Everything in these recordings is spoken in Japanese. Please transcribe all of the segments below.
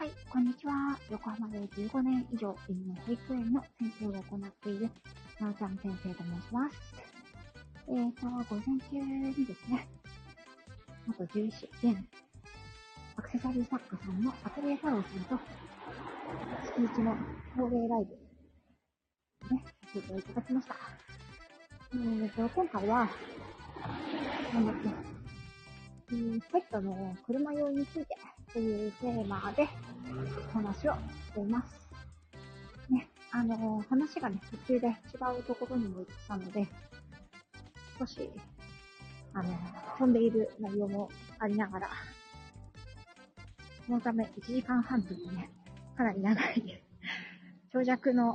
はい、こんにちは。横浜で15年以上犬の保育園の先生を行っている、なおちゃん先生と申します。えーと、午前中にですね、あと11時現、アクセサリー作家さんのアトリエ太郎さんと、月1の恒例ライブ、ね、させていただきました。えーと、今回は、なんだっけ、ペットの車用についてというテーマでお話をしています。ね、あの、話がね、途中で違うところにも行ったので、少し、あの、飛んでいる内容もありながら、そのため1時間半というね、かなり長い長尺の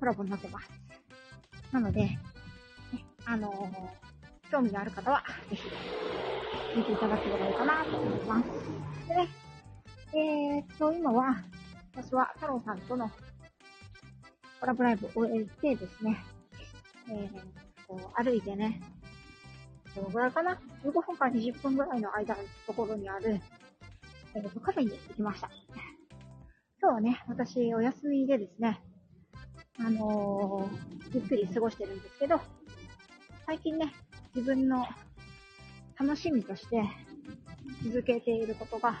コラボになってます。なので、ね、あの興味がある方は、ぜひ、見ていただければいいかなと思います。でね、えー、っと、今は、私は太郎さんとのコラボライブを終えてですね、えー、こう歩いてね、どのぐらいかな ?15 分から20分ぐらいの間のところにある、えー、カフェに行きました。今日はね、私お休みでですね、あのー、ゆっくり過ごしてるんですけど、最近ね、自分の楽しみとして続けていることが、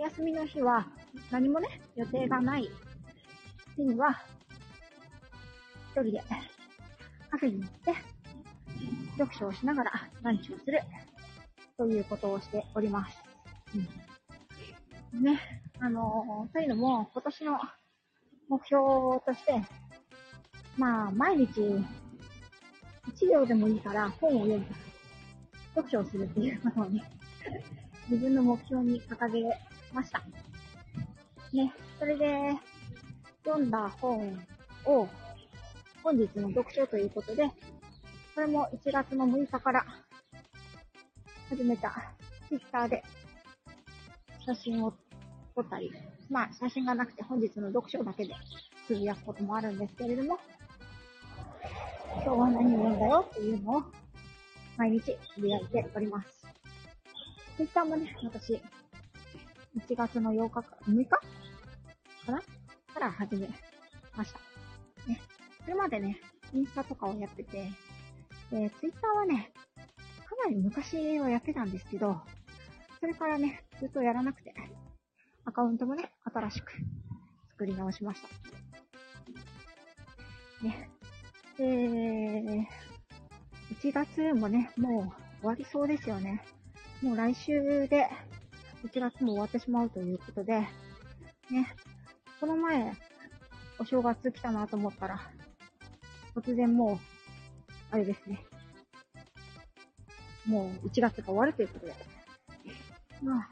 休みの日は何もね、予定がない。日には、一人でカフェに行って、読書をしながらランチをする。ということをしております。うん、ね、あのー、というのも、今年の目標として、まあ、毎日、1秒でもいいから本を読む、読書をするっていうことをね、自分の目標に掲げました。ね、それで、読んだ本を、本日の読書ということで、これも1月の6日から始めた Twitter で写真を撮ったり、まあ写真がなくて本日の読書だけでつぶやくこともあるんですけれども、今日は何を読んだよっていうのを毎日つぶやいております。Twitter もね、私1月の8日か、6日？かな？から始めました。ね。それまでね、インスタとかをやってて、えツイッターはね、かなり昔はやってたんですけど、それからね、ずっとやらなくて、アカウントもね、新しく作り直しました。ね。えー、1月もね、もう終わりそうですよね。もう来週で1月も終わってしまうということで、ね、この前、お正月来たなと思ったら、突然もう、あれですね。もう1月が終わるということで。まあ、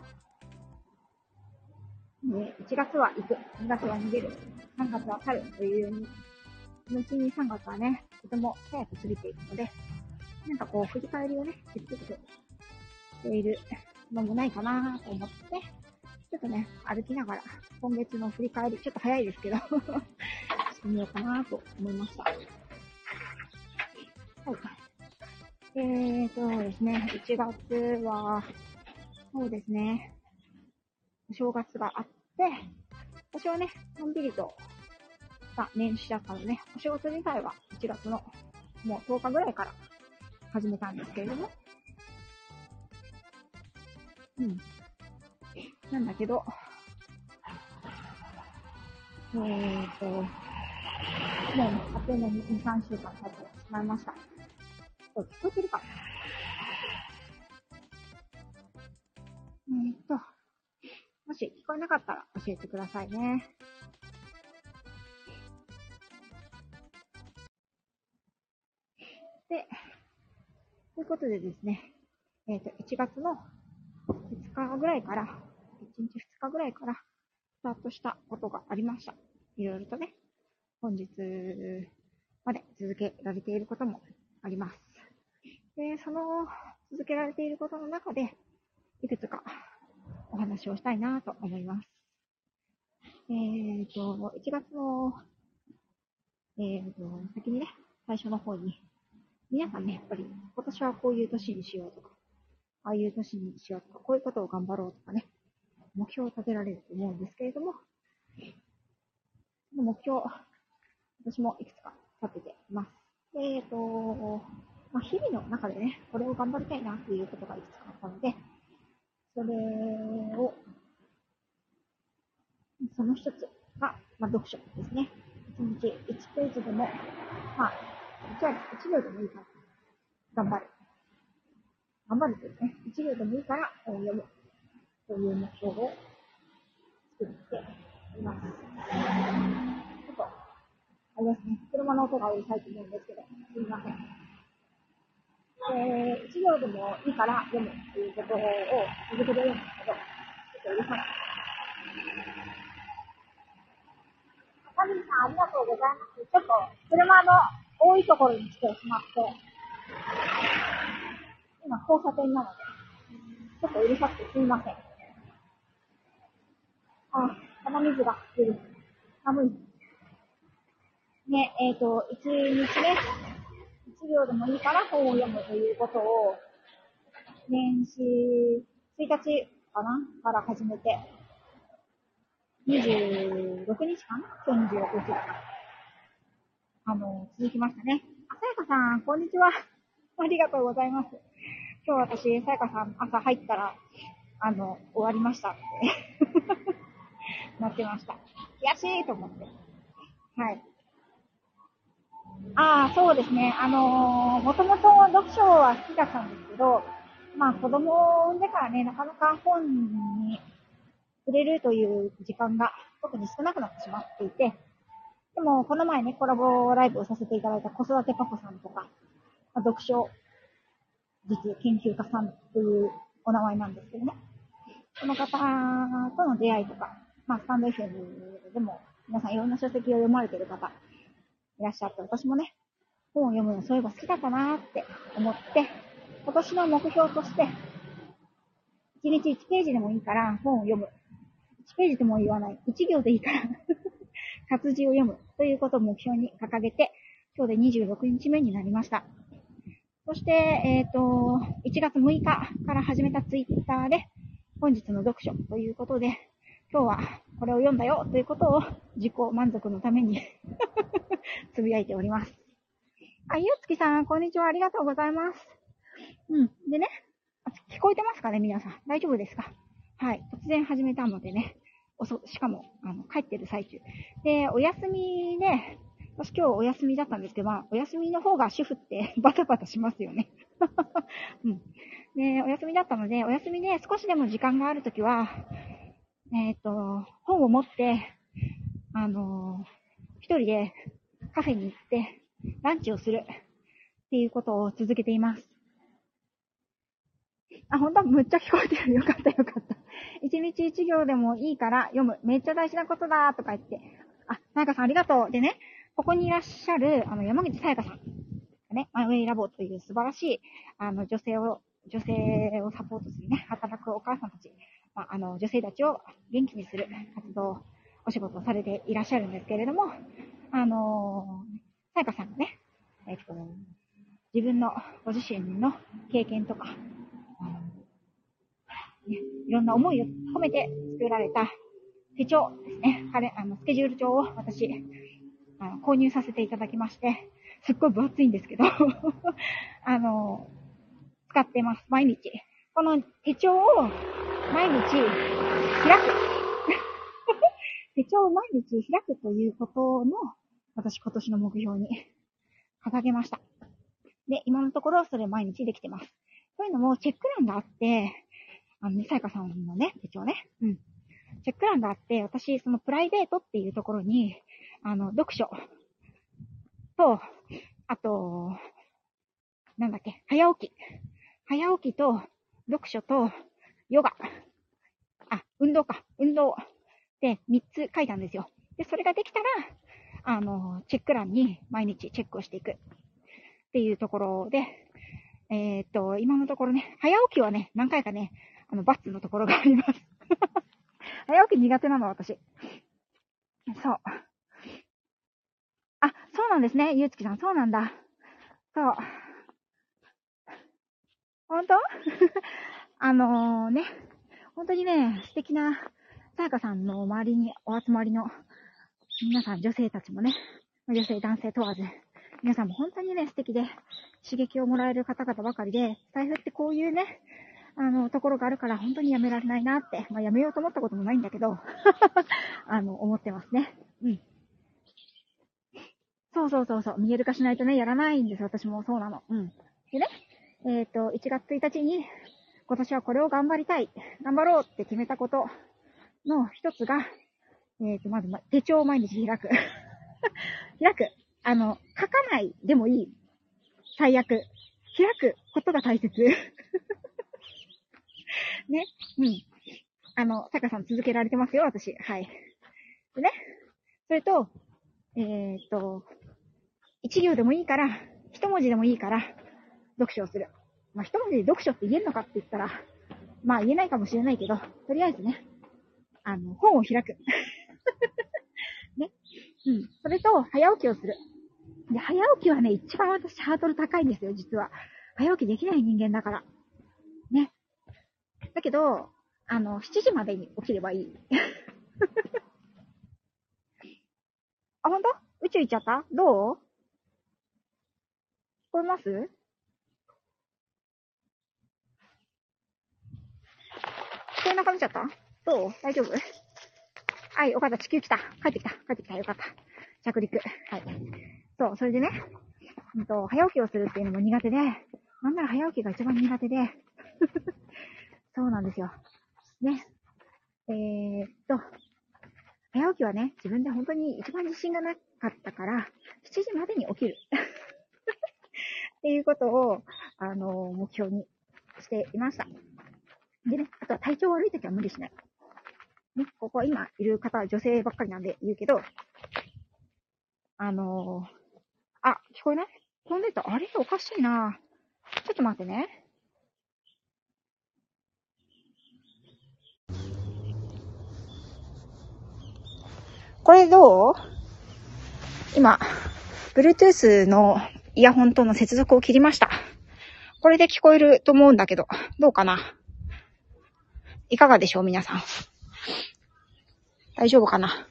ね、1月は行く、2月は逃げる、3月は去るというように、後に3月はね、とても早く過ぎていくので、なんかこう、振り返りをね、じっくりとしているのもないかなと思って、ちょっとね、歩きながら、今月の振り返り、ちょっと早いですけど してみようかなと思いました。はい。えーとですね、1月は、そうですね、お正月があって、私はね、のんびりとした年始だったの、ね、お仕事自体は1月のもう10日ぐらいから始めたんですけれども、うん。なんだけど、えーと、もう、あっという間に2、3週間経ってしまいました。そう、聞こえてるかえーと、もし聞こえなかったら教えてくださいね。で、ということでですね、えっ、ー、と、1月の2日ぐらいから、1日2日ぐらいから、スタートしたことがありました。いろいろとね、本日まで続けられていることもあります。で、その続けられていることの中で、いくつかお話をしたいなと思います。えっ、ー、と、1月の、えっ、ー、と、先にね、最初の方に、皆さんね、やっぱり今年はこういう年にしようとか、ああいう年にしようとか、こういうことを頑張ろうとかね、目標を立てられると思うんですけれども、目標、私もいくつか立てています。えっ、ー、と、まあ、日々の中でね、これを頑張りたいなっていうことがいくつかあったので、それを、その一つが、まあ、読書ですね。1日1ページでも、まあ、1秒でもいいから、頑張る。頑張るというね、1秒でもいいから本を読むという目標を作っています。ちょっと、あれですね、車の音がうるさいと思うんですけど、すみません。えー、1行でもいいから読むっていうことを続けてるんですけど、ちょっとうるさい。カミさん、ありがとうございます。ちょっと、車の多いところに来てしまって、今、交差点なので、ちょっとうるさくてすみません。あ、鼻水が出る。寒い。ね、えっ、ー、と、一日ね、一秒でもいいから本を読むということを、年始1日かな？から始めて、26日かな ?26 日。あの、続きましたね。あ、さやかさん、こんにちは。ありがとうございます。今日私、さやかさん、朝入ったら、あの、終わりましたってなってました。悔しいと思って。はい。ああ、そうですね。あのー、もともと読書は好きだったんですけど、まあ子供を産んでからね、なかなか本に触れるという時間が特に少なくなってしまっていて、でもこの前ね、コラボライブをさせていただいた子育てパパさんとか、まあ、読書実研究家さんというお名前なんですけどね。その方との出会いとか、まあ、スタンド FM でも皆さんいろんな書籍を読まれてる方いらっしゃって、私もね、本を読むのそういえば好きだったなって思って、今年の目標として、1日1ページでもいいから本を読む。1ページでも言わない。1行でいいから 活字を読むということを目標に掲げて、今日で26日目になりました。そして、えっ、ー、と、1月6日から始めたツイッターで、本日の読書ということで、今日はこれを読んだよということを自己満足のために つぶやいております。あ、ゆうつきさん、こんにちは。ありがとうございます。うん。でね、聞こえてますかね皆さん。大丈夫ですか？はい。突然始めたのでね。おそ、しかも、あの、帰ってる最中。で、お休みね、私今日お休みだったんですけど、まあ、お休みの方が主婦って バタバタしますよね。うん。で、お休みだったので、お休みで少しでも時間があるときは、えっ、ー、と、本を持って、あの一人でカフェに行って、ランチをするっていうことを続けています。あ、本当はむっちゃ聞こえてる。よかったよかった。一日一行でもいいから読む。めっちゃ大事なことだとか言って。あ、さやかさんありがとう。でね、ここにいらっしゃる、あの、山口さやかさんが。ね、マイウェイラボという素晴らしい、あの、女性を、女性をサポートするね、働くお母さんたち。まあ、あの、女性たちを元気にする活動、お仕事をされていらっしゃるんですけれども、あのさやかさんがね、えっと、自分のご自身の経験とか、ね、いろんな思いを込めて作られた手帳ですね。彼あの、スケジュール帳を私、あの購入させていただきまして、すっごい分厚いんですけど あの、使ってます。毎日。この手帳を毎日開く。手帳を毎日開くということの、私今年の目標に掲げました。で、今のところそれ毎日できてます。そういうのもチェック欄があって、あのね、さやかさんのね、手帳ね。うん。チェック欄があって、私、そのプライベートっていうところに、あの、読書と、あと、なんだっけ、早起き。早起きと、読書と、ヨガ。あ、運動か。運動。で、3つ書いたんですよ。で、それができたら、あの、チェック欄に毎日チェックをしていく。っていうところで、えー、っと、今のところね、早起きはね、何回かね、あの、バツのところがあります。早起き苦手なの、私。そう。あ、そうなんですね。ゆうつきさん、そうなんだ。そう。ほんとあのー、ね、本当にね、素敵な、さやかさんの周りにお集まりの皆さん、女性たちもね、女性、男性問わず、皆さんも本当にね、素敵で、刺激をもらえる方々ばかりで、財布ってこういうね、あの、ところがあるから本当にやめられないなって、まあやめようと思ったこともないんだけど、あの、思ってますね。うん。そうそうそうそう、見える化しないとね、やらないんです私もそうなの。うん。でね、えっ、ー、と、1月1日に、今年はこれを頑張りたい、頑張ろうって決めたことの一つが、えっ、ー、と、まず、手帳を毎日開く。開く。あの、書かないでもいい。最悪。開くことが大切。ね。うん。あの、坂さん続けられてますよ、私。はい。でね。それと、えっ、と、一行でもいいから、一文字でもいいから、読書をする。まあ、一文字で読書って言えるのかって言ったら、まあ言えないかもしれないけど、とりあえずね、あの、本を開く。ね。うん。それと、早起きをする。で、早起きはね、一番私ハードル高いんですよ、実は。早起きできない人間だから。ね。だけど、あの、7時までに起きればいい。あ、ほんと宇宙行っちゃった？どう？聞こえます？聞こえなくなっちゃった？どう？大丈夫？はい、よかった。地球来た。帰ってきた。帰ってきた。よかった。着陸。はい。そう、それでね、うんと、早起きをするっていうのも苦手で、なんなら早起きが一番苦手で、そうなんですよ。ね。えー、っと、早起きはね、自分で本当に一番自信がなかったから、7時までに起きる。っていうことを、あの、目標にしていました。でね、あとは体調悪い時は無理しない。ね、ここ今いる方は女性ばっかりなんで言うけど、あのー、あ、聞こえない？飛んでた。あれ？おかしいな。ちょっと待ってね。これどう？今、Bluetooth のイヤホンとの接続を切りました。これで聞こえると思うんだけど、どうかな？いかがでしょう皆さん？大丈夫かな？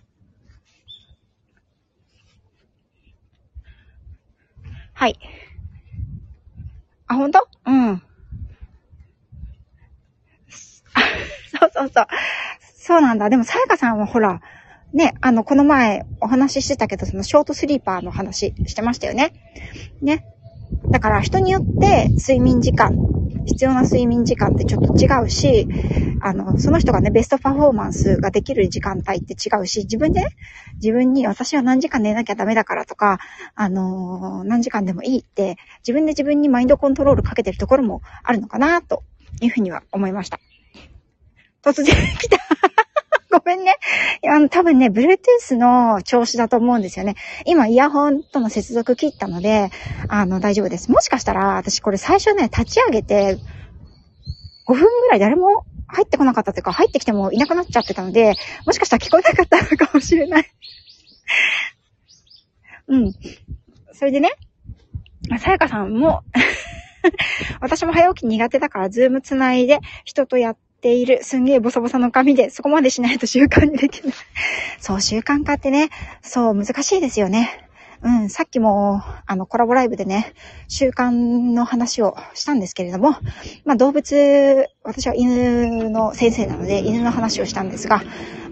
はい。あ、ほんとうん。そうそうそう。そうなんだ。でも、さやかさんはほら、ね、あの、この前お話ししてたけど、そのショートスリーパーの話してましたよね。ね。だから人によって睡眠時間必要な睡眠時間ってちょっと違うし、あの、その人がね、ベストパフォーマンスができる時間帯って違うし、自分でね、自分に私は何時間寝なきゃダメだからとか、あのー、何時間でもいいって、自分で自分にマインドコントロールかけてるところもあるのかな、というふうには思いました。突然来たごめんね。あの、多分ね、Bluetooth の調子だと思うんですよね。今、イヤホンとの接続切ったので、あの、大丈夫です。もしかしたら、私これ最初ね、立ち上げて、5分ぐらい誰も入ってこなかったというか、入ってきてもいなくなっちゃってたので、もしかしたら聞こえなかったのかもしれない うん。それでね、さやかさんも 私も早起き苦手だから、ズームつないで人とやっている、すんげえボサボサの髪で、そこまでしないと習慣にできない。そう、習慣化ってね、そう、難しいですよね。うん、さっきも、あの、コラボライブでね、習慣の話をしたんですけれども、まあ、動物、私は犬の先生なので、犬の話をしたんですが、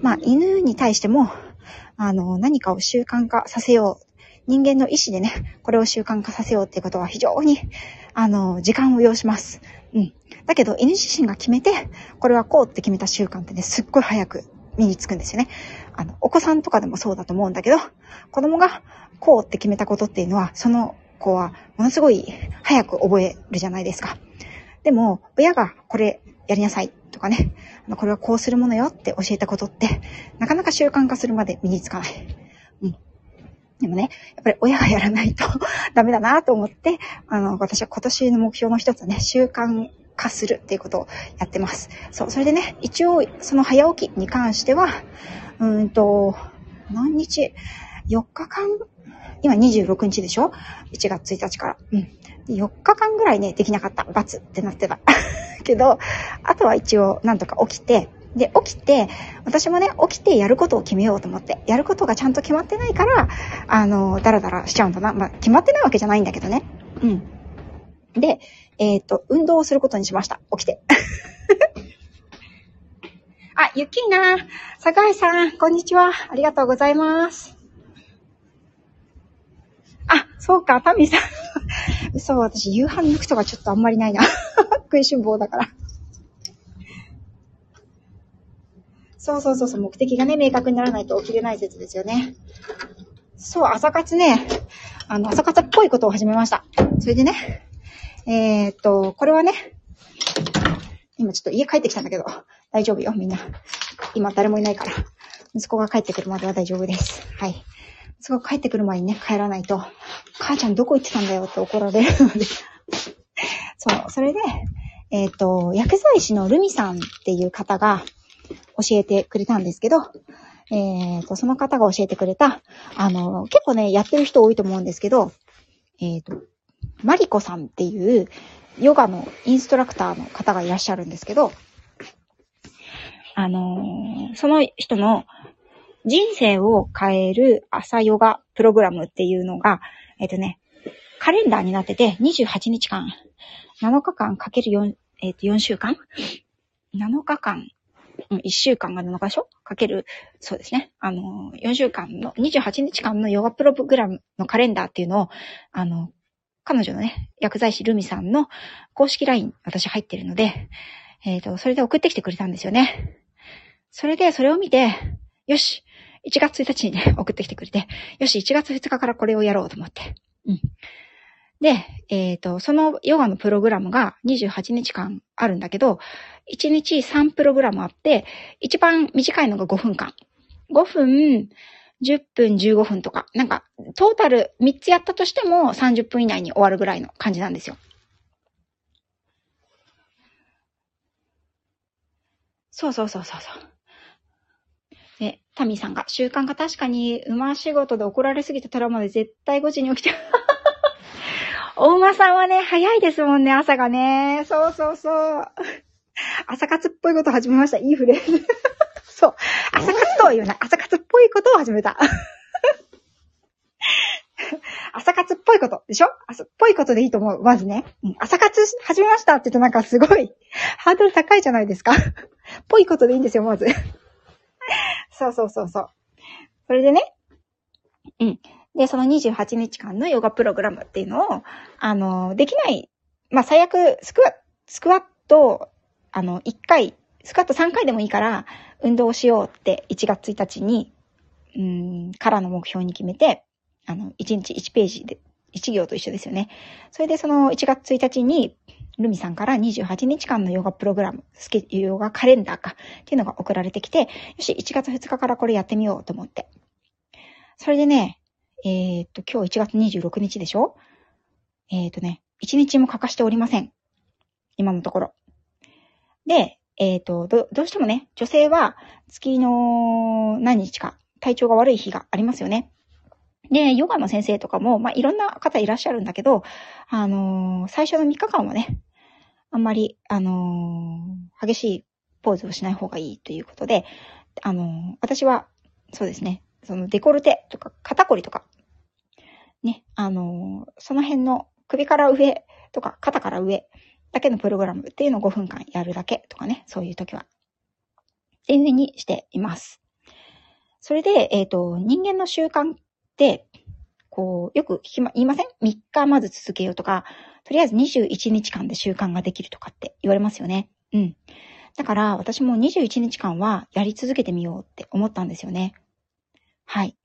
まあ、犬に対しても、あの、何かを習慣化させよう。人間の意志でね、これを習慣化させようっていうことは非常に、あの、時間を要します。うん。だけど、犬自身が決めて、これはこうって決めた習慣ってね、すっごい早く身につくんですよね。あの、お子さんとかでもそうだと思うんだけど、子供がこうって決めたことっていうのは、その子はものすごい早く覚えるじゃないですか。でも、親がこれやりなさいとかね、これはこうするものよって教えたことって、なかなか習慣化するまで身につかない。うん。でもね、やっぱり親がやらないと ダメだなと思って、あの、私は今年の目標の一つはね、習慣化するっていうことをやってます。そう、それでね、一応、その早起きに関しては、うんと、何日 ?4 日間？今26日でしょ ?1 月1日から。うん。4日間ぐらいね、できなかった。罰ってなってた。けど、あとは一応なんとか起きて、で、起きて、私もね、起きてやることを決めようと思って、やることがちゃんと決まってないから、あの、ダラダラしちゃうんだな。まあ、決まってないわけじゃないんだけどね。うん。で、えっ、と、運動をすることにしました。起きて。あ、ゆっきーな。坂井さん、こんにちは。ありがとうございます。あ、そうか、タミさん。嘘、私、夕飯抜くとかちょっとあんまりないな。食いしん坊だから。そうそうそうそう、目的がね、明確にならないと起きれない説ですよね。そう、朝活ね、あの、朝活っぽいことを始めました。それでね、えー、っと、これはね、今ちょっと家帰ってきたんだけど、大丈夫よ、みんな。今誰もいないから。息子が帰ってくるまでは大丈夫です。はい。息子が帰ってくる前にね、帰らないと、母ちゃんどこ行ってたんだよって怒られるのでそう、それで、えっ、と、薬剤師のルミさんっていう方が、教えてくれたんですけど、えっ、ー、と、その方が教えてくれた、あの、結構ね、やってる人多いと思うんですけど、えっ、ー、と、マリコさんっていうヨガのインストラクターの方がいらっしゃるんですけど、あのー、その人の人生を変える朝ヨガプログラムっていうのが、えっ、ー、とね、カレンダーになってて28日間、7日間かける4、えっ、ー、と4週間 ?7 日間、1週間が7箇所かける、そうですね。あの、4週間の、28日間のヨガプログラムのカレンダーっていうのを、あの、彼女のね、薬剤師ルミさんの公式 LINE、私入ってるので、えっ、ー、と、それで送ってきてくれたんですよね。それで、それを見て、よし、1月1日にね、送ってきてくれて、よし、1月2日からこれをやろうと思って。うん。で、えっ、ー、と、そのヨガのプログラムが28日間あるんだけど、1日3プログラムあって、一番短いのが5分間。5分、10分、15分とか、なんか、トータル3つやったとしても30分以内に終わるぐらいの感じなんですよ。そうそうそうそうそう。で、タミさんが、習慣が確かに馬仕事で怒られすぎたトラウマで絶対5時に起きて、お馬さんはね、早いですもんね、朝がね。そうそうそう。朝活っぽいこと始めました。いいフレーズ。そう。朝活とは言うな朝活っぽいことを始めた。朝活っぽいことでしょ？朝っぽいことでいいと思う。まずね。うん、朝活始めましたって言うとなんかすごい、ハードル高いじゃないですか。っぽいことでいいんですよ、まず。そうそうそうそう。それでね。うん。で、その28日間のヨガプログラムっていうのを、あの、できない、まあ、最悪、スク、スクワット、あの、1回、スクワット3回でもいいから、運動をしようって1月1日に、うん、からの目標に決めて、あの、1日1ページで、1行と一緒ですよね。それでその1月1日に、ルミさんから28日間のヨガプログラム、スケ、ヨガカレンダーか、っていうのが送られてきて、よし、1月2日からこれやってみようと思って。それでね、えっ、と、今日1月26日でしょ？えっ、とね、1日も欠かしておりません。今のところ。で、えっ、と、ど、どうしてもね、女性は月の何日か体調が悪い日がありますよね。で、ヨガの先生とかも、まあ、いろんな方いらっしゃるんだけど、あのー、最初の3日間はね、あんまり、あのー、激しいポーズをしない方がいいということで、あのー、私は、そうですね、そのデコルテとか肩こりとかね、あの、その辺の首から上とか肩から上だけのプログラムっていうのを5分間やるだけとかね、そういう時は。全然にしています。それで、えっ、ー、と、人間の習慣って、こう、よく聞きま、言いません ?3 日まず続けようとか、とりあえず21日間で習慣ができるとかって言われますよね。うん。だから私も21日間はやり続けてみようって思ったんですよね。はい。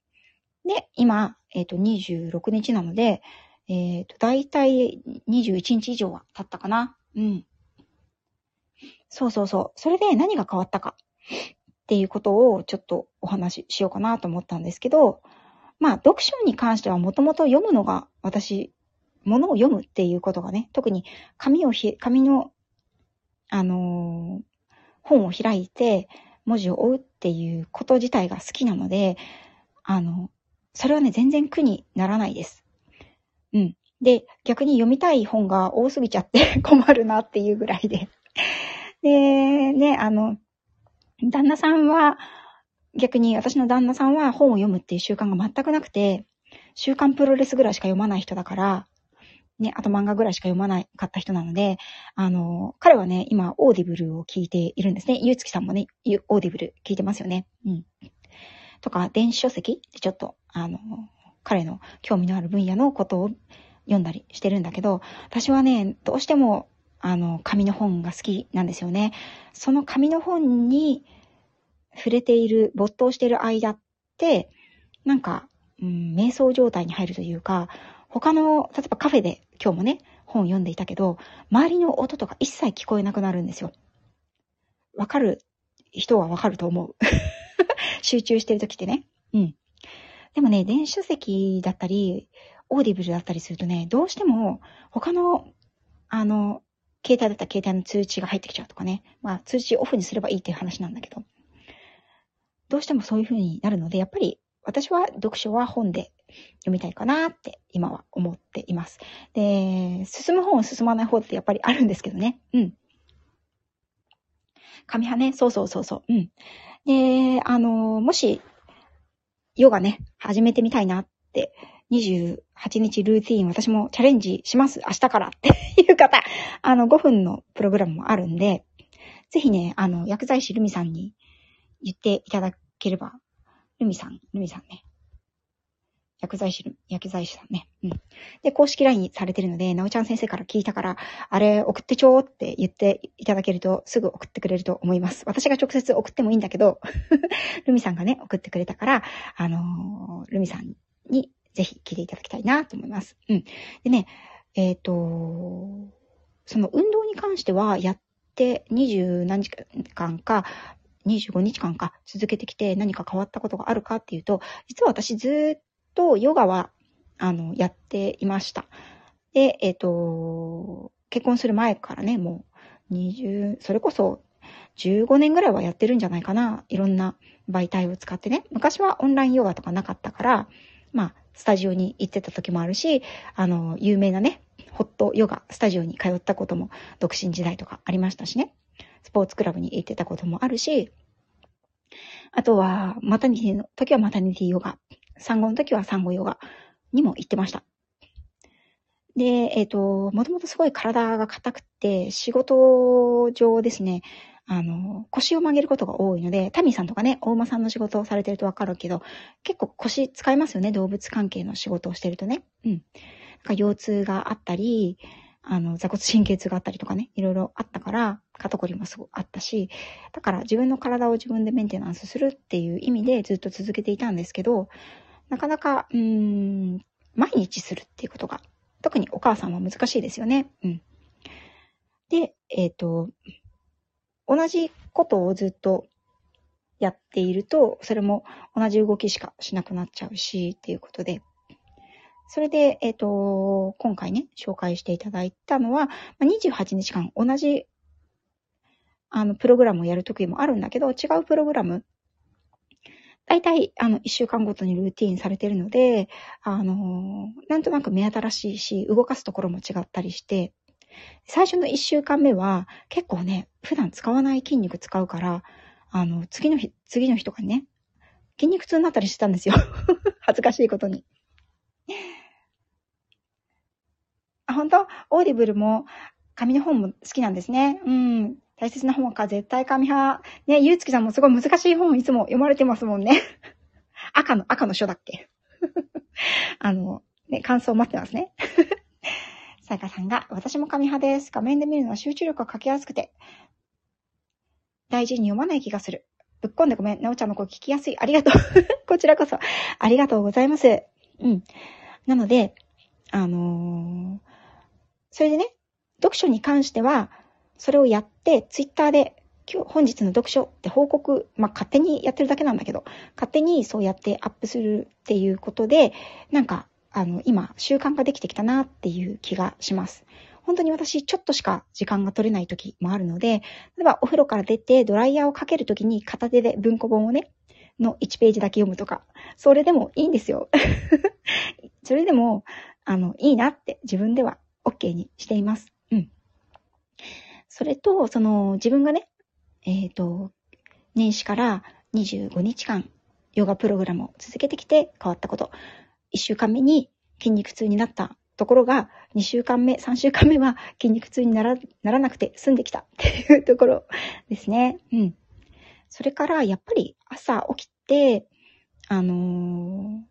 で、今、えっ、ー、と、26日なので、えっ、ー、と、だいたい21日以上は経ったかな。うん。そうそうそう。それで何が変わったかっていうことをちょっとお話ししようかなと思ったんですけど、まあ、読書に関してはもともと読むのが私、ものを読むっていうことがね、特に紙をひ、紙の、あのー、本を開いて文字を追うっていうこと自体が好きなので、あの、それはね、全然苦にならないです。うん。で、逆に読みたい本が多すぎちゃって 困るなっていうぐらいで。で、ね、あの、旦那さんは、逆に私の旦那さんは本を読むっていう習慣が全くなくて、週刊プロレスぐらいしか読まない人だから、ね、あと漫画ぐらいしか読まないかった人なので、あの、彼はね、今、 Audible を聞いているんですね。ゆうつきさんもね、 Audible 聞いてますよね。うん。とか、電子書籍でちょっと、あの、彼の興味のある分野のことを読んだりしてるんだけど、私はね、どうしても、あの、紙の本が好きなんですよね。その紙の本に触れている、没頭している間って、なんか、うん、瞑想状態に入るというか、他の、例えばカフェで今日もね、本を読んでいたけど、周りの音とか一切聞こえなくなるんですよ。わかる人はわかると思う。集中してる時ってね。うん。でもね、電子書籍だったり、 Audible だったりするとね、どうしても他の、あの、携帯だったら携帯の通知が入ってきちゃうとかね。まあ、通知オフにすればいいっていう話なんだけど。どうしてもそういう風になるので、やっぱり私は読書は本で読みたいかなって今は思っています。で、進む本進まない方ってやっぱりあるんですけどね。うん。紙派ね、そうそうそうそう。うん。で、あの、もし、ヨガね、始めてみたいなって28日ルーティーン私もチャレンジします。明日からっていう方、あの、5分のプログラムもあるんで、ぜひね、あの、薬剤師ルミさんに言っていただければ、ルミさん、ルミさんね。薬剤師、薬剤師さんね。うん。で、公式 LINE されてるので、なおちゃん先生から聞いたから、あれ送ってちょーって言っていただけると、すぐ送ってくれると思います。私が直接送ってもいいんだけど、ルミさんがね、送ってくれたから、あのー、ルミさんにぜひ聞いていただきたいなと思います。うん。でね、えっ、ー、と、その運動に関しては、やって20何時間か、25日間か続けてきて何か変わったことがあるかっていうと、実は私ずっとヨガは、あの、やっていました。で、えっ、ー、と、結婚する前からね、もう20、それこそ15年ぐらいはやってるんじゃないかな。いろんな媒体を使ってね。昔はオンラインヨガとかなかったから、まあ、スタジオに行ってた時もあるし、あの、有名なね、ホットヨガスタジオに通ったことも独身時代とかありましたしね。スポーツクラブに行ってたこともあるし、あとは、マタニティの時はマタニティヨガ、産後の時は産後ヨガにも行ってました。で、えっ、ー、と、もともとすごい体が硬くて、仕事上ですね、あの、腰を曲げることが多いので、タミさんとかね、大馬さんの仕事をされてるとわかるけど、結構腰使いますよね、動物関係の仕事をしてるとね。うん。なんか腰痛があったり、あの、座骨神経痛があったりとかね、いろいろあったから、肩こりもすごあったし、だから自分の体を自分でメンテナンスするっていう意味でずっと続けていたんですけど、なかなか、うーん、毎日するっていうことが、特にお母さんは難しいですよね。うん。で、えっ、ー、と、同じことをずっとやっていると、それも同じ動きしかしなくなっちゃうし、っていうことで。それで、えっ、ー、と、今回ね、紹介していただいたのは、28日間同じ、あの、プログラムをやるときもあるんだけど、違うプログラム。大体、あの、1週間ごとにルーティーンされてるので、あの、なんとなく目新しいし、動かすところも違ったりして、最初の1週間目は、結構ね、普段使わない筋肉使うから、あの、次の日、次の日とかにね、筋肉痛になったりしてたんですよ。恥ずかしいことに。あ、本当？ Audible も、紙の本も好きなんですね。うん。大切な本は、絶対紙派。ね、ゆうつきさんもすごい難しい本いつも読まれてますもんね。赤の、赤の書だっけ？あの、ね、感想待ってますね。さやかさんが、私も紙派です。画面で見るのは集中力が欠けやすくて、大事に読まない気がする。ぶっこんでごめん。なおちゃんの声聞きやすい。ありがとう。こちらこそ。ありがとうございます。うん。なので、あのー、それでね、読書に関しては、それをやって、ツイッターで、今日、本日の読書って報告、まあ、勝手にやってるだけなんだけど、勝手にそうやってアップするっていうことで、なんか、あの、今、習慣ができてきたなっていう気がします。本当に私、ちょっとしか時間が取れない時もあるので、例えばお風呂から出てドライヤーをかける時に片手で文庫本をね、の1ページだけ読むとか、それでもいいんですよ。それでも、あの、いいなって自分では OK にしています。うん。それと、その、自分がね、えっ、と、年始から25日間、ヨガプログラムを続けてきて変わったこと。1週間目に筋肉痛になったところが、2週間目、3週間目は筋肉痛にならならなくて済んできた っていうところですね。うん。それから、やっぱり朝起きて、あの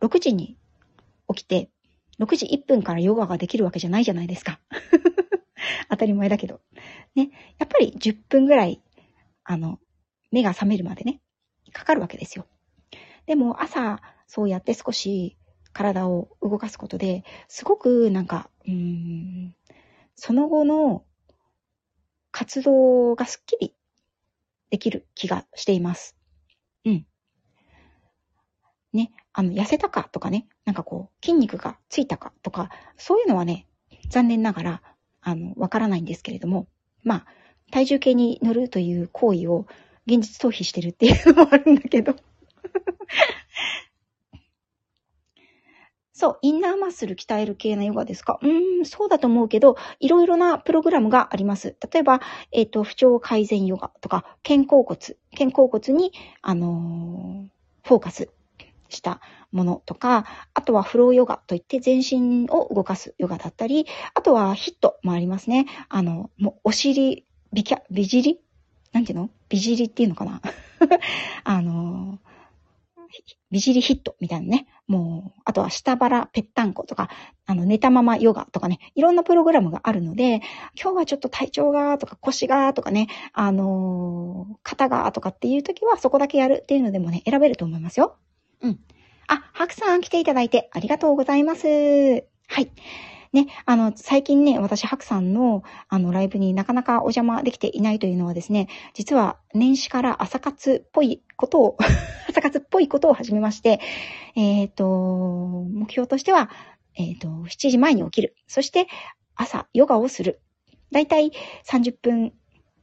ー、6時に起きて、6時1分からヨガができるわけじゃないじゃないですか。当たり前だけど。ね。やっぱり10分ぐらい、あの、目が覚めるまでね、かかるわけですよ。でも朝、そうやって少し体を動かすことで、すごくなんか、うん、その後の活動がスッキリできる気がしています。うん。ね、あの、痩せたかとかね、なんかこう、筋肉がついたかとか、そういうのはね、残念ながら、あの、わからないんですけれども、まあ、体重計に乗るという行為を現実逃避してるっていうのもあるんだけどそう、インナーマッスル鍛える系のヨガですか？うーん、そうだと思うけど、いろいろなプログラムがあります。例えば、えっ、ー、と、不調改善ヨガとか、肩甲骨、肩甲骨に、あのー、フォーカスしたものとか、あとはフローヨガといって全身を動かすヨガだったり、あとはヒットもありますね。あの、もうお尻、ビキャ、美尻なんていうの？美尻っていうのかな？あのー美尻ヒットみたいなね。もう、あとは下腹ぺったんことか、あの、寝たままヨガとかね、いろんなプログラムがあるので、今日はちょっと体調がとか腰がとかね、あのー、肩がとかっていう時はそこだけやるっていうのでもね、選べると思いますよ。うん。あ、ハクさん来ていただいてありがとうございます。はい。ね、あの、最近ね、私、白さんの、あの、ライブになかなかお邪魔できていないというのはですね、実は年始から朝活っぽいことを 朝活っぽいことを始めまして、えっ、ー、と、目標としては、えっ、ー、と、7時前に起きる。そして、朝、ヨガをする。だいたい30分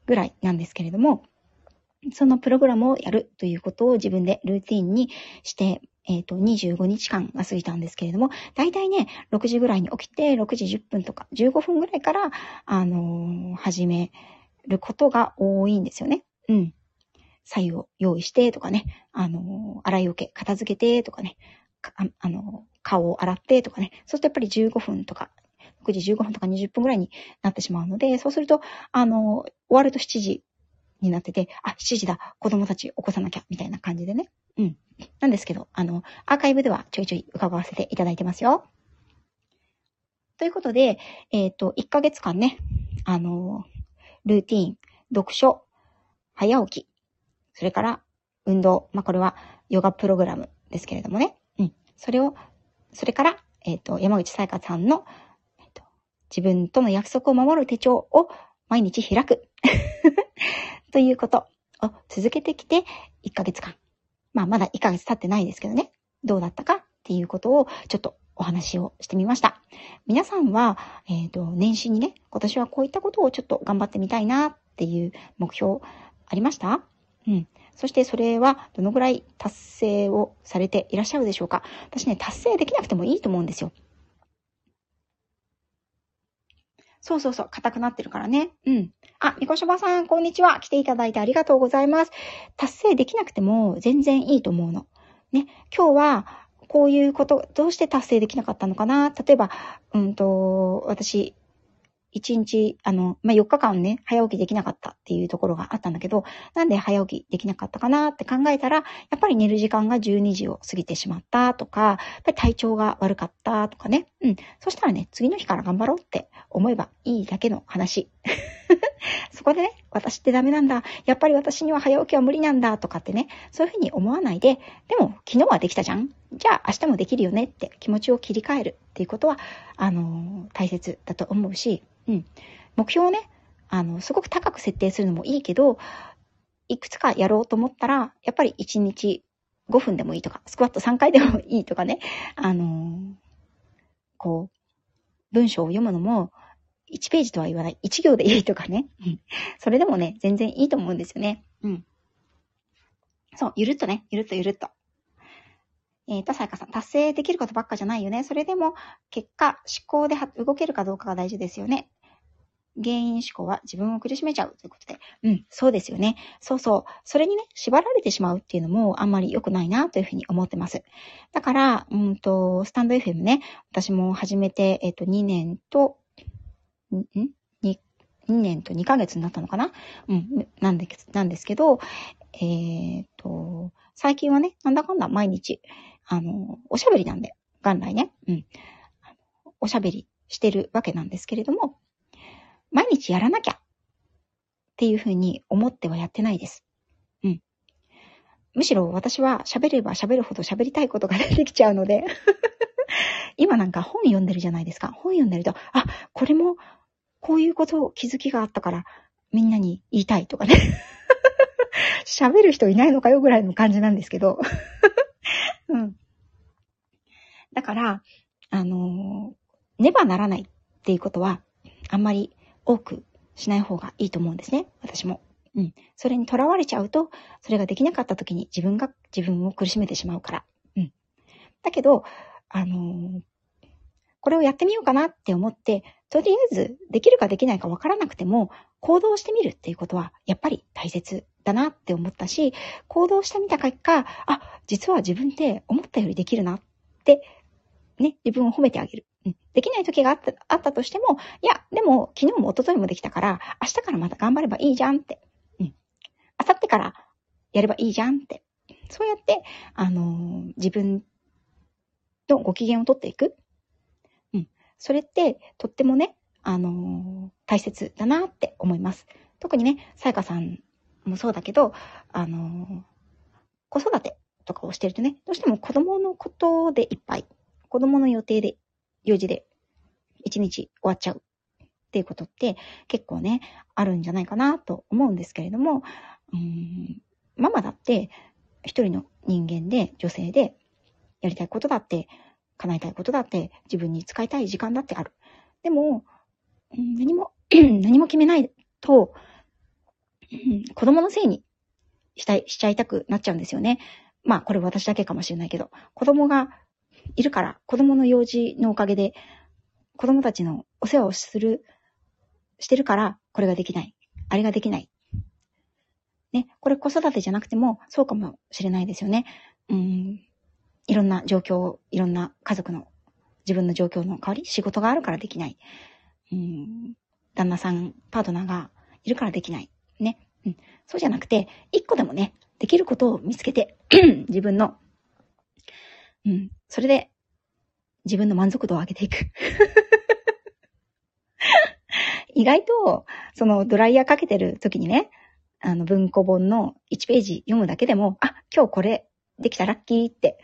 ぐらいなんですけれども、そのプログラムをやるということを自分でルーティンにしてえっ、ー、と、25日間が過ぎたんですけれども、だいたいね、6時ぐらいに起きて、6時10分とか15分ぐらいから、あのー、始めることが多いんですよね。うん。左右を用意してとかね、あのー、洗い受け、片付けてとかね、ああの顔を洗ってとかね、そうするとやっぱり15分とか、6時15分とか20分ぐらいになってしまうので、そうすると、あの終わると7時になってて、あ、7時だ、子供たち起こさなきゃ、みたいな感じでね。うん。なんですけど、あの、アーカイブではちょいちょい伺わせていただいてますよ。ということで、えっ、ー、と、1ヶ月間ね、あの、ルーティーン、読書、早起き、それから運動、まあ、これはヨガプログラムですけれどもね。うん。それを、それから、えっ、ー、と、山口さやかさんの、えっ、ー、と、自分との約束を守る手帳を毎日開く。ということを続けてきて1ヶ月間。まあまだ1ヶ月経ってないですけどね。どうだったかっていうことをちょっとお話をしてみました。皆さんは、えっ、ー、と、年始にね、今年はこういったことをちょっと頑張ってみたいなっていう目標ありました？うん。そしてそれはどのぐらい達成をされていらっしゃるでしょうか？私ね、達成できなくてもいいと思うんですよ。そうそうそう、硬くなってるからね。うん。あ、みこしばさん、こんにちは。来ていただいてありがとうございます。達成できなくても全然いいと思うの。ね。今日は、こういうこと、どうして達成できなかったのかな？例えば、うんと、私、1日、あの、まあ、4日間ね、早起きできなかったっていうところがあったんだけど、なんで早起きできなかったかなって考えたら、やっぱり寝る時間が12時を過ぎてしまったとか、やっぱり体調が悪かったとかね。うん。そしたらね、次の日から頑張ろうって思えばいいだけの話。そこでね、私ってダメなんだ。やっぱり私には早起きは無理なんだとかってね、そういうふうに思わないで、でも昨日はできたじゃんじゃあ明日もできるよねって気持ちを切り替えるっていうことは、あのー、大切だと思うし、うん。目標をね、あの、すごく高く設定するのもいいけど、いくつかやろうと思ったら、やっぱり1日5分でもいいとか、スクワット3回でもいいとかね、あのー、こう、文章を読むのも、1ページとは言わない。1行でいいとかね。それでもね、全然いいと思うんですよね。うん。そう、ゆるっとね、ゆるっとゆるっと。えっ、ー、と、さやかさん、達成できることばっかじゃないよね。それでも、結果、思考で動けるかどうかが大事ですよね。原因思考は自分を苦しめちゃうということで。うん、そうですよね。そうそう。それにね、縛られてしまうっていうのもあんまり良くないなというふうに思ってます。だから、うんと、スタンド FM ね、私も始めて、えっ、と、2年と、ん 2, 2年と2ヶ月になったのかな？うん、なんでなんですけど、えー、っと、最近はね、なんだかんだ毎日、あの、おしゃべりなんで、元来ね、うん。おしゃべりしてるわけなんですけれども、毎日やらなきゃっていうふうに思ってはやってないです。うん。むしろ私は喋れば喋るほど喋りたいことが出てきちゃうので 今なんか本読んでるじゃないですか。本読んでると、あ、これもこういうことを気づきがあったからみんなに言いたいとかね 喋る人いないのかよぐらいの感じなんですけど うん。だから、あのー、ねばならないっていうことは、あんまり多くしない方がいいと思うんですね。私も。うん。それにとらわれちゃうと、それができなかった時に自分が自分を苦しめてしまうから。うん。だけど、あのー、これをやってみようかなって思って、とりあえずできるかできないかわからなくても、行動してみるっていうことは、やっぱり大切だなって思ったし、行動してみた結果、あ、実は自分って思ったよりできるなって、ね、自分を褒めてあげる。うん、できない時があったあったとしても、いや、でも昨日も一昨日もできたから、明日からまた頑張ればいいじゃんって。うん。明後日からやればいいじゃんって。そうやって、あのー、自分とご機嫌をとっていく。それって、とってもね、あのー、大切だなって思います。特にね、さやかさんもそうだけど、あのー、子育てとかをしてるとね、どうしても子供のことでいっぱい、子供の予定で、用事で、一日終わっちゃうっていうことって結構ね、あるんじゃないかなと思うんですけれども、うん、ママだって一人の人間で、女性で、やりたいことだって、叶えたいことだって、自分に使いたい時間だってある。でも、何も、何も決めないと、子供のせいにしたい、しちゃいたくなっちゃうんですよね。まあ、これ私だけかもしれないけど、子供がいるから、子供の用事のおかげで、子供たちのお世話をする、してるから、これができない。あれができない。ね、これ子育てじゃなくても、そうかもしれないですよね。うん、いろんな状況、いろんな家族の、自分の状況の代わり、仕事があるからできない。うん、旦那さん、パートナーがいるからできない。ね。うん。そうじゃなくて、一個でもね、できることを見つけて、自分の、うん。それで、自分の満足度を上げていく。意外と、そのドライヤーかけてる時にね、あの文庫本の1ページ読むだけでも、あ、今日これできたラッキーって、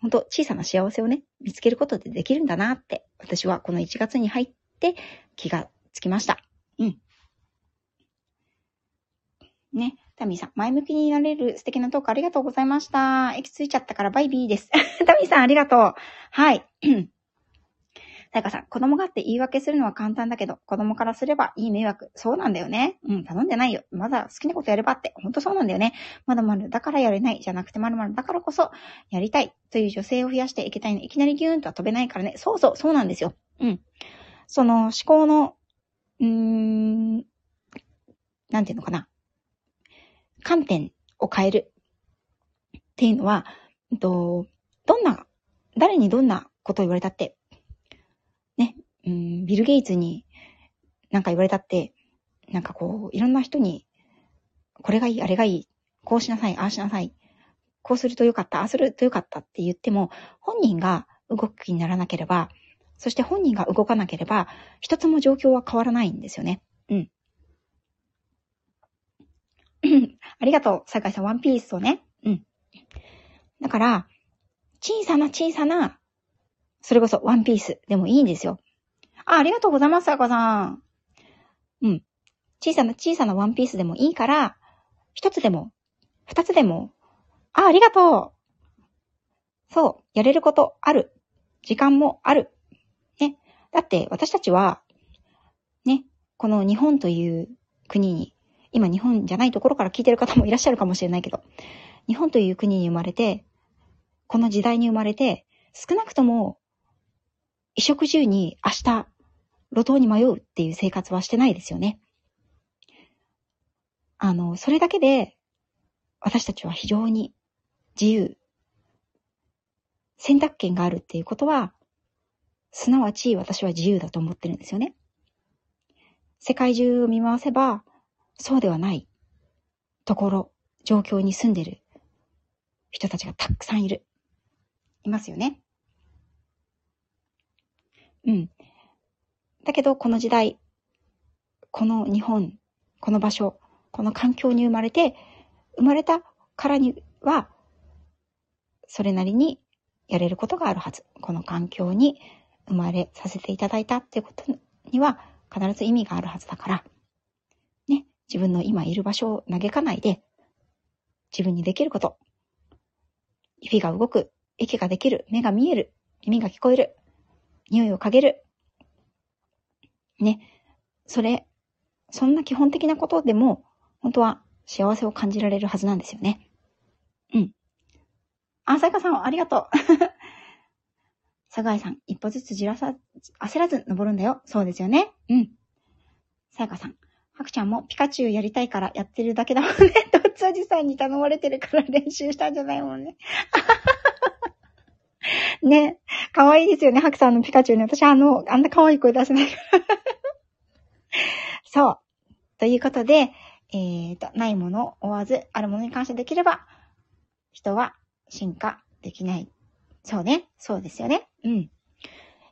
ほんと小さな幸せをね、見つけることでできるんだなって、私はこの1月に入って気がつきました。うん。ね。タミーさん、前向きになれる素敵なトークありがとうございました。駅着いちゃったからバイビーです。タミーさん、ありがとう。はい。さやかさん、子供があって言い訳するのは簡単だけど、子供からすればいい迷惑。そうなんだよね。うん、頼んでないよ。まだ好きなことやればって。ほんとそうなんだよね。まだまだだからやれない。じゃなくてまるまるだからこそ、やりたい。という女性を増やしていきたいの。いきなりギューンとは飛べないからね。そうそう、そうなんですよ。うん。その思考の、うーん、なんていうのかな。観点を変えるっていうのは、とどんな、誰にどんなことを言われたって、うん、ビル・ゲイツになんか言われたって、なんかこう、いろんな人に、これがいい、あれがいい、こうしなさい、ああしなさい、こうするとよかった、ああするとよかったって言っても、本人が動く気にならなければ、そして本人が動かなければ、一つも状況は変わらないんですよね。うん。ありがとう、坂井さん、ワンピースをね。うん。だから、小さな小さな、それこそワンピースでもいいんですよ。あ、ありがとうございます、坂井さん。うん。小さな小さなワンピースでもいいから、一つでも、二つでも、あ、ありがとう。そう、やれることある。時間もある。ね。だって私たちは、ね、この日本という国に今日本じゃないところから聞いてる方もいらっしゃるかもしれないけど、日本という国に生まれて、この時代に生まれて、少なくとも、衣食住に明日路頭に迷うっていう生活はしてないですよね。あの、それだけで、私たちは非常に自由、選択権があるっていうことは、すなわち私は自由だと思ってるんですよね。世界中を見回せば、そうではないところ、状況に住んでる人たちがたくさんいる。いますよね。うん。だけど、この時代、この日本、この場所、この環境に生まれて、生まれたからには、それなりにやれることがあるはず。この環境に生まれさせていただいたっていうことには必ず意味があるはずだから、ね、自分の今いる場所を嘆かないで、自分にできること、指が動く、息ができる、目が見える、耳が聞こえる、匂いを嗅げる。ね、それ、そんな基本的なことでも、本当は幸せを感じられるはずなんですよね。うん。あ、さやかさん、ありがとう。サガイさん、一歩ずつじらさ、焦らず登るんだよ。そうですよね。うん。さやかさん、ハクちゃんもピカチュウやりたいからやってるだけだもんね。ドッツおじさんに頼まれてるから練習したんじゃないもんね。ね。可愛いですよね、ハクさんのピカチュウね。私あの、あんな可愛い声出せないから。そう。ということで、えっ、ー、と、ないものを追わず、あるものに感謝できれば、人は進化できない。そうね。そうですよね。うん。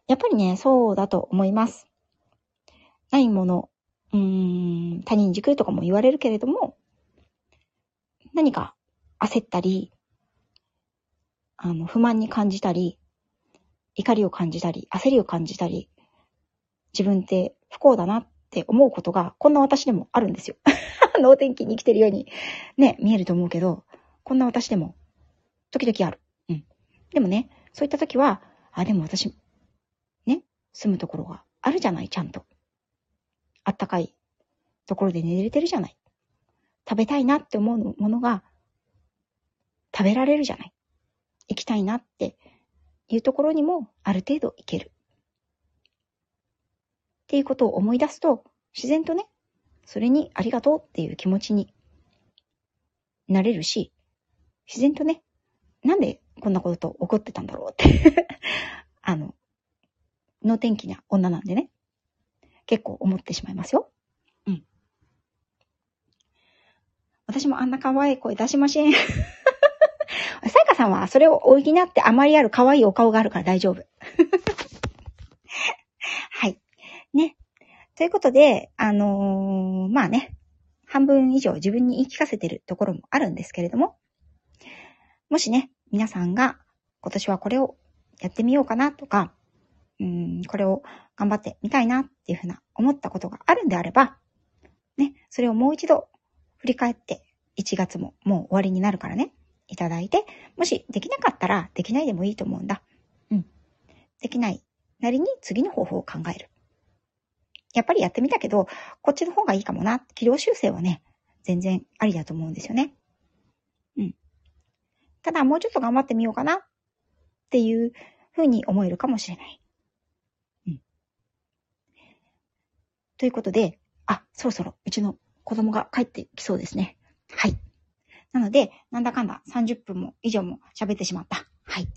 やっぱりね、そうだと思います。ないもの、うーん、他人軸とかも言われるけれども、何か焦ったり、あの、不満に感じたり、怒りを感じたり、焦りを感じたり、自分って不幸だなって思うことが、こんな私でもあるんですよ。能天気に生きてるように、ね、見えると思うけど、こんな私でも、時々ある。うん。でもね、そういった時は、あ、でも私、ね、住むところがあるじゃない、ちゃんと。あったかいところで寝れてるじゃない。食べたいなって思うものが、食べられるじゃない。行きたいなっていうところにもある程度行ける。っていうことを思い出すと、自然とね、それにありがとうっていう気持ちになれるし、自然とね、なんでこんなこと起こってたんだろうって あの、の天気な女なんでね、結構思ってしまいますよ。うん。私もあんな可愛い声出しません。さんはそれを補ってあまりある可愛いお顔があるから大丈夫。はい。ね。ということで、あのー、まあね、半分以上自分に言い聞かせてるところもあるんですけれども、もしね、皆さんが今年はこれをやってみようかなとか、うん、これを頑張ってみたいなっていうふうな思ったことがあるんであれば、ね、それをもう一度振り返って、1月ももう終わりになるからね、いただいて、もしできなかったらできないでもいいと思うんだ。うん。できないなりに次の方法を考える。やっぱりやってみたけど、こっちの方がいいかもな。軌道修正はね、全然ありだと思うんですよね。うん。ただ、もうちょっと頑張ってみようかなっていうふうに思えるかもしれない。うん。ということで、あ、そろそろうちの子供が帰ってきそうですね。はい。なので、なんだかんだ30分も以上も喋ってしまった。はい。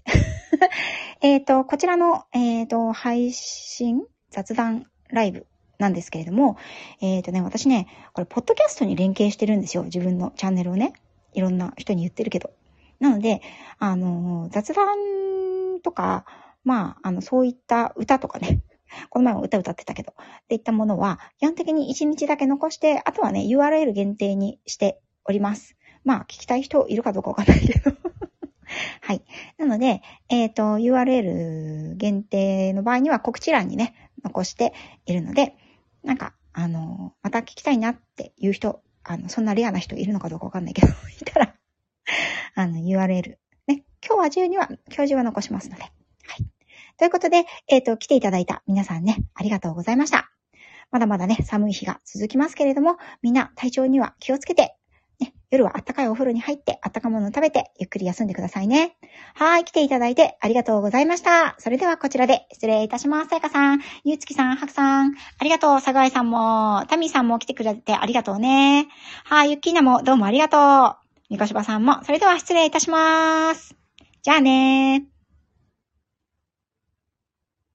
えっと、こちらの、えっ、ー、と、配信雑談ライブなんですけれども、えっ、ー、とね、私ね、これ、ポッドキャストに連携してるんですよ。自分のチャンネルをね。いろんな人に言ってるけど。なので、あの、雑談とか、まあ、あの、そういった歌とかね、この前も歌歌ってたけど、っていったものは、基本的に1日だけ残して、あとはね、URL 限定にしております。まあ、聞きたい人いるかどうかわかんないけど。はい。なので、えっ、ー、と、URL 限定の場合には告知欄にね、残しているので、なんか、あの、また聞きたいなっていう人、あの、そんなレアな人いるのかどうかわかんないけど、いたら、あの、URL、ね、今日は中には、表示は残しますので。はい。ということで、えっ、ー、と、来ていただいた皆さんね、ありがとうございました。まだまだね、寒い日が続きますけれども、みんな体調には気をつけて、夜はあったかいお風呂に入って、あったかいものを食べて、ゆっくり休んでくださいね。はい、来ていただいてありがとうございました。それではこちらで失礼いたします。さやかさん、ゆうつきさん、はくさん、ありがとう。さぐあいさんも、たみさんも来てくれてありがとうね。はい、ゆっきーなもどうもありがとう。みこしばさんも、それでは失礼いたします。じゃあねー。